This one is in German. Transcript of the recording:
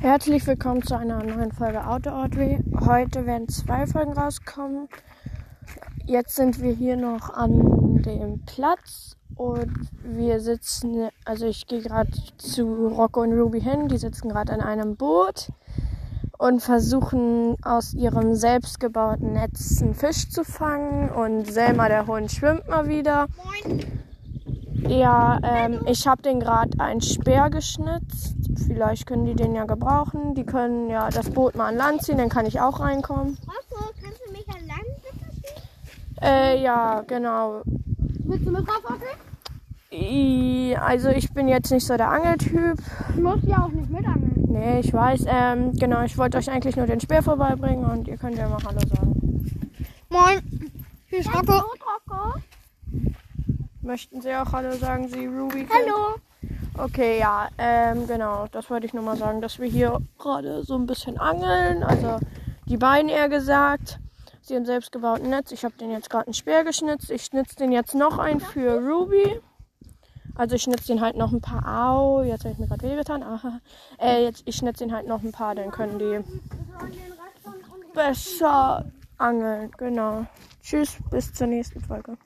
Herzlich willkommen zu einer neuen Folge Auto Audrey. Heute werden zwei Folgen rauskommen. Jetzt sind wir hier noch an dem Platz und wir sitzen, also ich gehe gerade zu Rocco und Ruby hin, die sitzen gerade in einem Boot und versuchen aus ihrem selbstgebauten Netz einen Fisch zu fangen und Selma, der Hund, schwimmt mal wieder. Ja, ähm, ich habe den gerade einen Speer geschnitzt. Vielleicht können die den ja gebrauchen. Die können ja das Boot mal an Land ziehen, dann kann ich auch reinkommen. Rocco, kannst du mich an Land bitte ziehen? Äh, ja, genau. Willst du mit drauf? I, also ich bin jetzt nicht so der Angeltyp. Du musst ja auch nicht mitangeln. Nee, ich weiß. Ähm, genau, ich wollte euch eigentlich nur den Speer vorbeibringen und ihr könnt ja mal Hallo sagen. Moin. Hier ist Rocco. Rocco. Möchten Sie auch Hallo sagen, Sie Ruby? Hallo. Okay, ja, ähm, genau, das wollte ich nur mal sagen, dass wir hier gerade so ein bisschen angeln. Also die beiden eher gesagt. Sie haben selbst gebauten Netz. Ich habe den jetzt gerade einen Speer geschnitzt. Ich schnitze den jetzt noch ein für Ruby. Also ich schnitze den halt noch ein paar. Au, jetzt habe ich mir gerade wehgetan. Aha. Äh, jetzt, ich schnitze den halt noch ein paar, dann können die besser angeln. Genau. Tschüss, bis zur nächsten Folge.